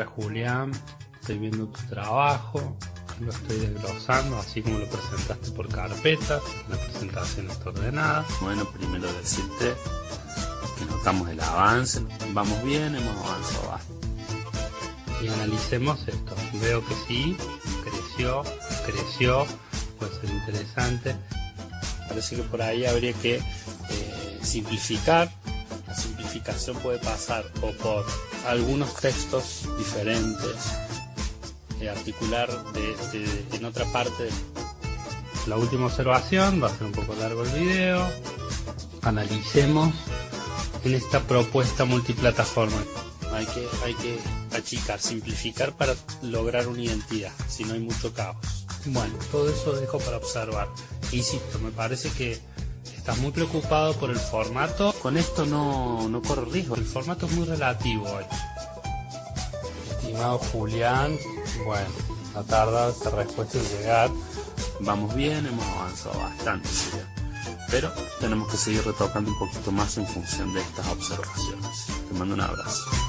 Hola Julián, estoy viendo tu trabajo, lo estoy desglosando, así como lo presentaste por carpetas, la presentación está ordenada. Bueno, primero decirte que notamos el avance, vamos bien, hemos avanzado bastante. Y analicemos esto. Veo que sí, creció, creció, puede ser interesante. Parece que por ahí habría que eh, simplificar. La simplificación puede pasar o por algunos textos diferentes, eh, articular de, en otra parte. La última observación, va a ser un poco largo el video. Analicemos en esta propuesta multiplataforma. Hay que, hay que achicar, simplificar para lograr una identidad, si no hay mucho caos. Bueno, todo eso dejo para observar. Insisto, me parece que estás muy preocupado por el formato. Con esto no, no corro riesgo. El formato es muy relativo hoy. Estimado Julián, bueno, no tarda esta respuesta en llegar. Vamos bien, hemos avanzado bastante, pero tenemos que seguir retocando un poquito más en función de estas observaciones. Te mando un abrazo.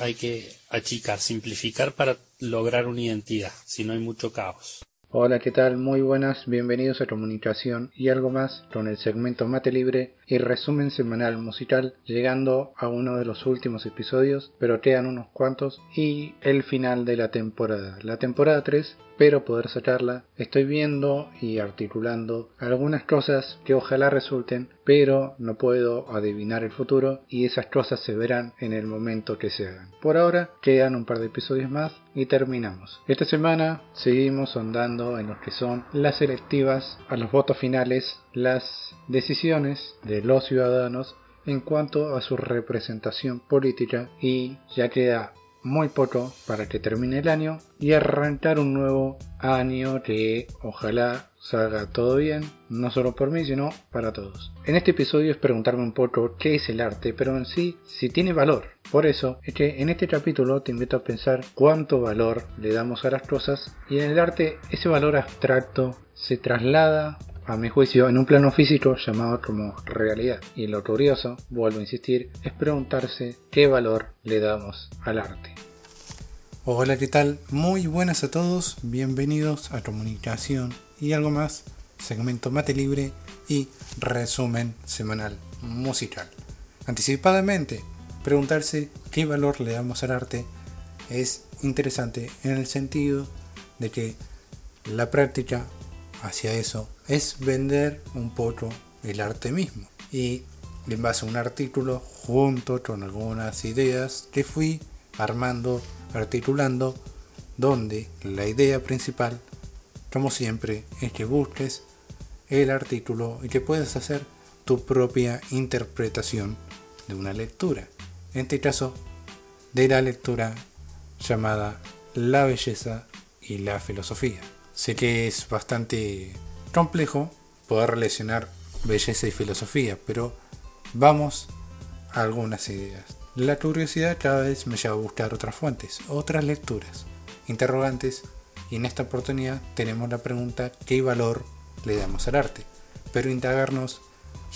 Hay que, achicar, simplificar para lograr una identidad, si no hay mucho caos. Hola, ¿qué tal? Muy buenas, bienvenidos a Comunicación y algo más con el segmento Mate Libre y resumen semanal musical, llegando a uno de los últimos episodios, pero quedan unos cuantos, y el final de la temporada. La temporada 3 espero poder sacarla. Estoy viendo y articulando algunas cosas que ojalá resulten, pero no puedo adivinar el futuro y esas cosas se verán en el momento que se hagan. Por ahora quedan un par de episodios más y terminamos. Esta semana seguimos andando en lo que son las selectivas a los votos finales, las decisiones de los ciudadanos en cuanto a su representación política y ya queda muy poco para que termine el año y arrancar un nuevo año que ojalá salga todo bien, no solo por mí, sino para todos. En este episodio es preguntarme un poco qué es el arte, pero en sí, si tiene valor. Por eso es que en este capítulo te invito a pensar cuánto valor le damos a las cosas y en el arte ese valor abstracto se traslada a mi juicio, en un plano físico llamado como realidad. Y lo curioso, vuelvo a insistir, es preguntarse qué valor le damos al arte. Hola, ¿qué tal? Muy buenas a todos, bienvenidos a Comunicación y algo más, segmento Mate Libre y resumen semanal musical. Anticipadamente, preguntarse qué valor le damos al arte es interesante en el sentido de que la práctica hacia eso es vender un poco el arte mismo. Y en base a un artículo, junto con algunas ideas que fui armando, articulando, donde la idea principal, como siempre, es que busques el artículo y que puedas hacer tu propia interpretación de una lectura. En este caso, de la lectura llamada La belleza y la filosofía. Sé que es bastante complejo poder relacionar belleza y filosofía, pero vamos a algunas ideas. La curiosidad cada vez me lleva a buscar otras fuentes, otras lecturas, interrogantes, y en esta oportunidad tenemos la pregunta ¿qué valor le damos al arte? Pero indagarnos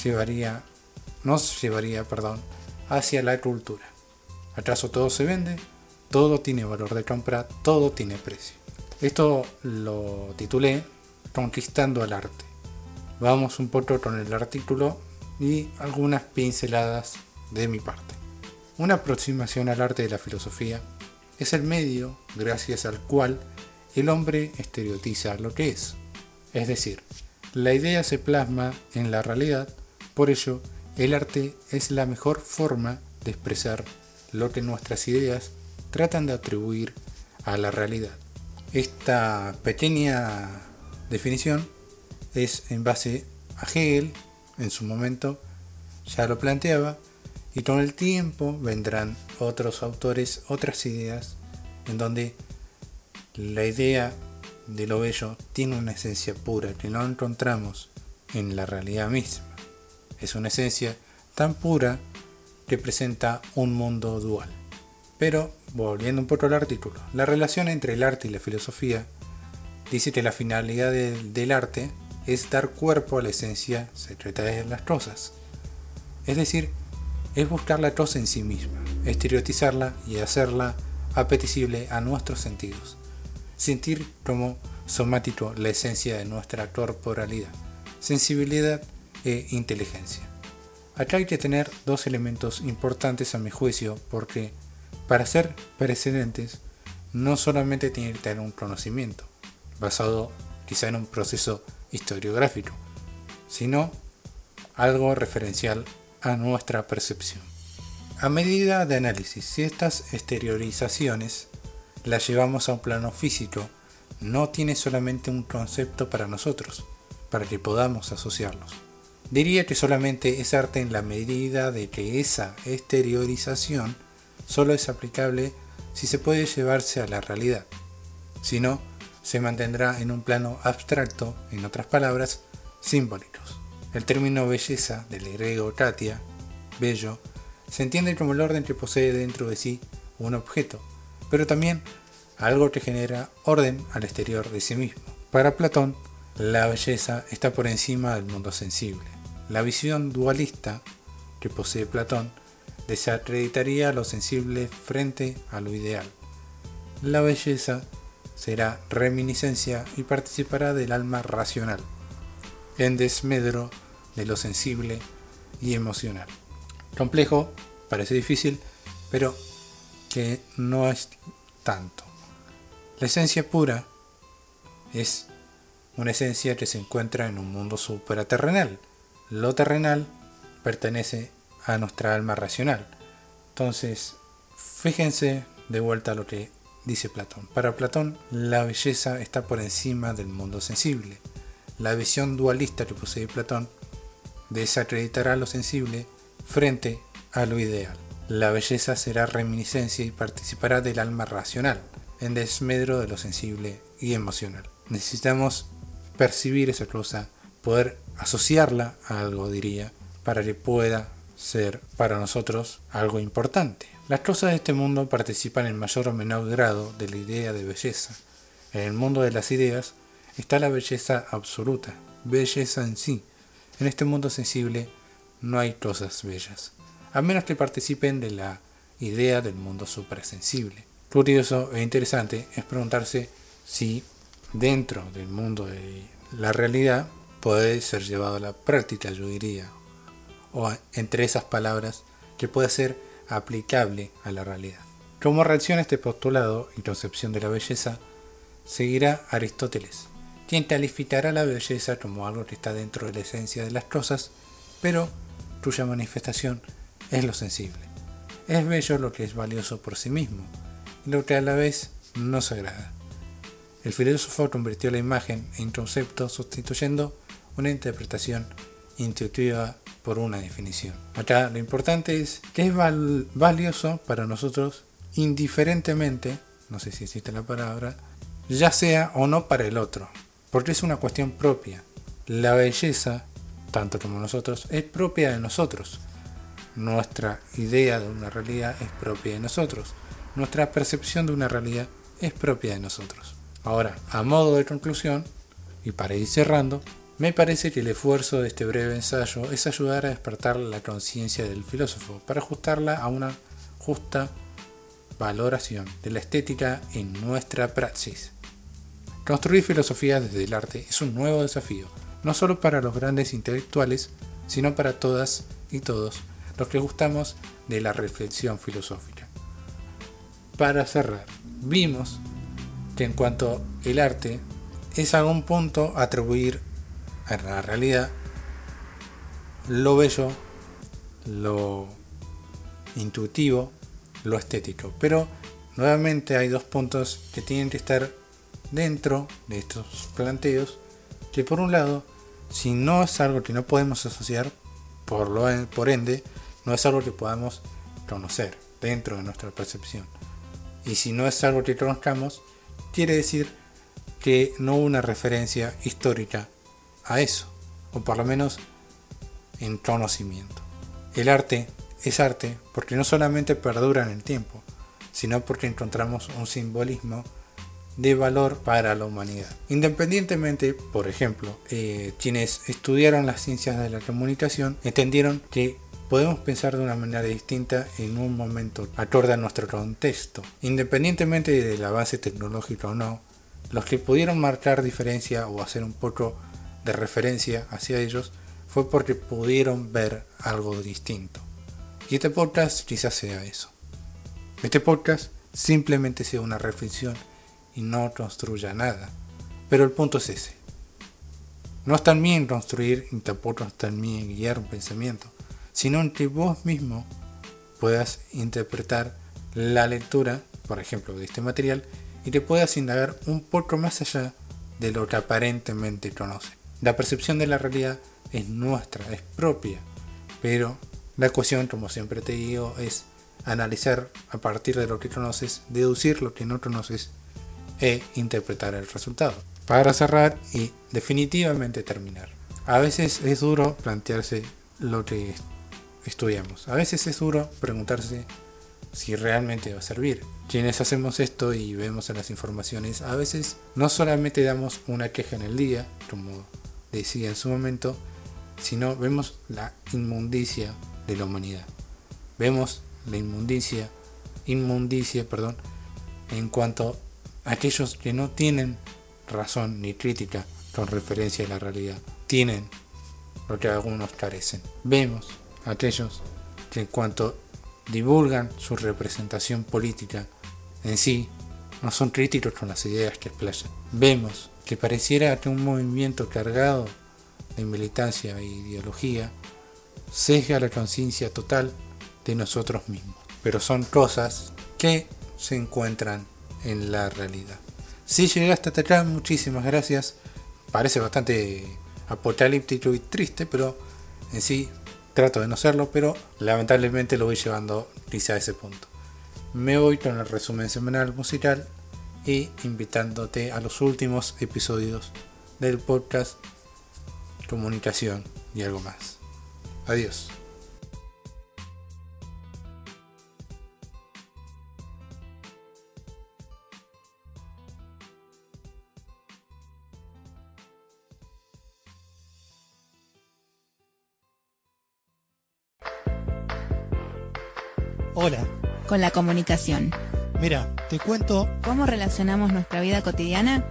llevaría, nos llevaría perdón, hacia la cultura. ¿Acaso todo se vende? Todo tiene valor de compra, todo tiene precio. Esto lo titulé Conquistando al arte. Vamos un poco con el artículo y algunas pinceladas de mi parte. Una aproximación al arte de la filosofía es el medio gracias al cual el hombre estereotiza lo que es. Es decir, la idea se plasma en la realidad, por ello el arte es la mejor forma de expresar lo que nuestras ideas tratan de atribuir a la realidad. Esta pequeña definición es en base a Hegel, en su momento ya lo planteaba, y con el tiempo vendrán otros autores, otras ideas, en donde la idea de lo bello tiene una esencia pura que no encontramos en la realidad misma. Es una esencia tan pura que presenta un mundo dual. Pero, volviendo un poco al artículo, la relación entre el arte y la filosofía dice que la finalidad del arte es dar cuerpo a la esencia secreta de las cosas. Es decir, es buscar la cosa en sí misma, estereotizarla y hacerla apetecible a nuestros sentidos. Sentir como somático la esencia de nuestra corporalidad, sensibilidad e inteligencia. Acá hay que tener dos elementos importantes a mi juicio porque para ser precedentes no solamente tiene que tener un conocimiento, basado quizá en un proceso historiográfico, sino algo referencial a nuestra percepción. A medida de análisis, si estas exteriorizaciones las llevamos a un plano físico, no tiene solamente un concepto para nosotros, para que podamos asociarlos. Diría que solamente es arte en la medida de que esa exteriorización solo es aplicable si se puede llevarse a la realidad. Si no, se mantendrá en un plano abstracto, en otras palabras, simbólicos. El término belleza, del griego katia, bello, se entiende como el orden que posee dentro de sí un objeto, pero también algo que genera orden al exterior de sí mismo. Para Platón, la belleza está por encima del mundo sensible. La visión dualista que posee Platón desacreditaría lo sensible frente a lo ideal. La belleza será reminiscencia y participará del alma racional, en desmedro de lo sensible y emocional. Complejo, parece difícil, pero que no es tanto. La esencia pura es una esencia que se encuentra en un mundo supraterrenal. Lo terrenal pertenece a nuestra alma racional. Entonces, fíjense de vuelta a lo que dice Platón. Para Platón, la belleza está por encima del mundo sensible. La visión dualista que posee Platón desacreditará lo sensible frente a lo ideal. La belleza será reminiscencia y participará del alma racional, en desmedro de lo sensible y emocional. Necesitamos percibir esa cosa, poder asociarla a algo, diría, para que pueda ser para nosotros algo importante. Las cosas de este mundo participan en mayor o menor grado de la idea de belleza. En el mundo de las ideas está la belleza absoluta, belleza en sí. En este mundo sensible no hay cosas bellas, a menos que participen de la idea del mundo suprasensible. Curioso e interesante es preguntarse si dentro del mundo de la realidad puede ser llevado a la práctica, yo diría, o entre esas palabras, que pueda ser aplicable a la realidad. Como reacción a este postulado y concepción de la belleza, seguirá Aristóteles, quien calificará la belleza como algo que está dentro de la esencia de las cosas, pero cuya manifestación es lo sensible. Es bello lo que es valioso por sí mismo, y lo que a la vez no se agrada. El filósofo convirtió la imagen en concepto sustituyendo una interpretación intuitiva por una definición. Acá lo importante es que es valioso para nosotros indiferentemente, no sé si existe la palabra, ya sea o no para el otro, porque es una cuestión propia. La belleza, tanto como nosotros, es propia de nosotros. Nuestra idea de una realidad es propia de nosotros. Nuestra percepción de una realidad es propia de nosotros. Ahora, a modo de conclusión, y para ir cerrando, me parece que el esfuerzo de este breve ensayo es ayudar a despertar la conciencia del filósofo para ajustarla a una justa valoración de la estética en nuestra praxis. Construir filosofía desde el arte es un nuevo desafío, no solo para los grandes intelectuales, sino para todas y todos los que gustamos de la reflexión filosófica. Para cerrar, vimos que en cuanto el arte es a algún punto atribuir en la realidad lo bello, lo intuitivo, lo estético. Pero nuevamente hay dos puntos que tienen que estar dentro de estos planteos, que por un lado, si no es algo que no podemos asociar, por, lo, por ende, no es algo que podamos conocer dentro de nuestra percepción. Y si no es algo que conozcamos, quiere decir que no hubo una referencia histórica a eso, o por lo menos en conocimiento. El arte es arte porque no solamente perdura en el tiempo, sino porque encontramos un simbolismo de valor para la humanidad. Independientemente, por ejemplo, eh, quienes estudiaron las ciencias de la comunicación entendieron que podemos pensar de una manera distinta en un momento acorde a nuestro contexto. Independientemente de la base tecnológica o no, los que pudieron marcar diferencia o hacer un poco de referencia hacia ellos fue porque pudieron ver algo distinto. Y este podcast quizás sea eso. Este podcast simplemente sea una reflexión y no construya nada. Pero el punto es ese. No está en mí construir y tampoco está en mí guiar un pensamiento, sino en que vos mismo puedas interpretar la lectura, por ejemplo, de este material y te puedas indagar un poco más allá de lo que aparentemente conoce. La percepción de la realidad es nuestra, es propia, pero la cuestión, como siempre te digo, es analizar a partir de lo que conoces, deducir lo que no conoces e interpretar el resultado. Para cerrar y definitivamente terminar. A veces es duro plantearse lo que estudiamos. A veces es duro preguntarse si realmente va a servir. Quienes hacemos esto y vemos en las informaciones, a veces no solamente damos una queja en el día, como decía en su momento, sino vemos la inmundicia de la humanidad. Vemos la inmundicia, inmundicia, perdón, en cuanto a aquellos que no tienen razón ni crítica con referencia a la realidad, tienen lo que algunos carecen. Vemos aquellos que en cuanto divulgan su representación política en sí, no son críticos con las ideas que explayan. Vemos que pareciera que un movimiento cargado de militancia e ideología sesga la conciencia total de nosotros mismos. Pero son cosas que se encuentran en la realidad. Si llegaste hasta acá, muchísimas gracias. Parece bastante apocalíptico y triste, pero en sí trato de no serlo, pero lamentablemente lo voy llevando quizá a ese punto. Me voy con el resumen semanal musical y invitándote a los últimos episodios del podcast Comunicación y algo más. Adiós. Hola. Con la comunicación. Mira, te cuento... ¿Cómo relacionamos nuestra vida cotidiana?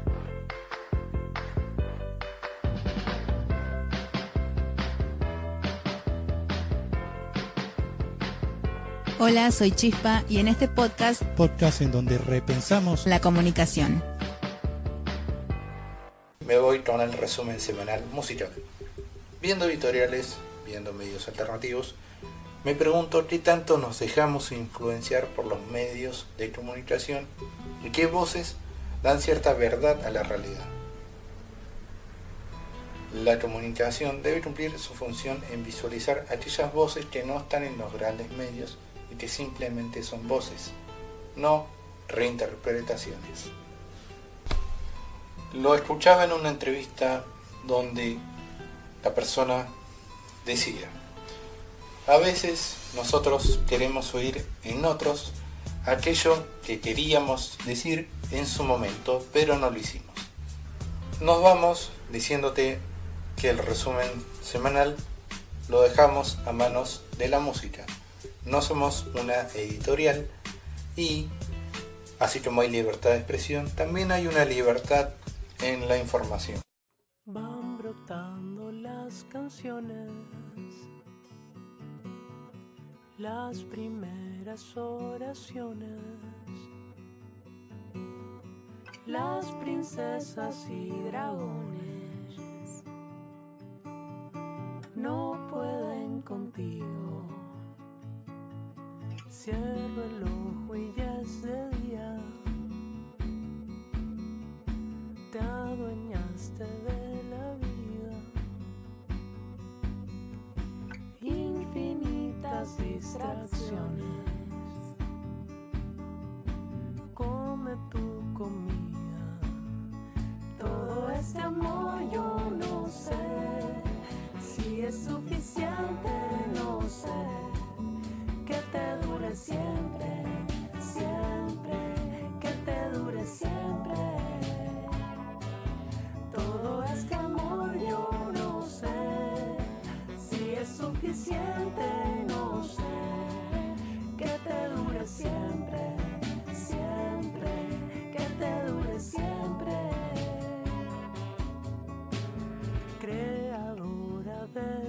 Hola, soy Chispa y en este podcast... Podcast en donde repensamos... La comunicación. Me voy con el resumen semanal musical. Viendo editoriales, viendo medios alternativos, me pregunto qué tanto nos dejamos influenciar por los medios de comunicación y qué voces dan cierta verdad a la realidad. La comunicación debe cumplir su función en visualizar aquellas voces que no están en los grandes medios y que simplemente son voces, no reinterpretaciones. Lo escuchaba en una entrevista donde la persona decía, a veces nosotros queremos oír en otros aquello que queríamos decir en su momento, pero no lo hicimos. Nos vamos diciéndote que el resumen semanal lo dejamos a manos de la música. No somos una editorial y, así como hay libertad de expresión, también hay una libertad en la información. Van brotando las canciones las primeras oraciones. Las princesas y dragones no pueden contigo. Cierro el ojo y ya es de día. Te adueñaste de la vida. distracciones. Come tu comida. Todo este amor yo no sé si es suficiente, no sé que te dure.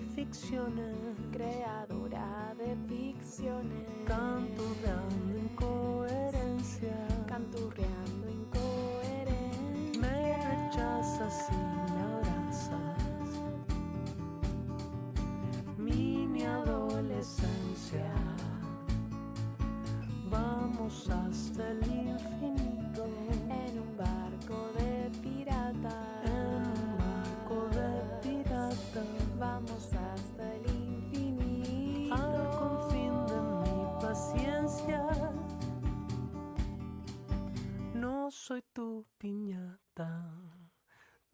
Ficciones, creadora soy tu piñata.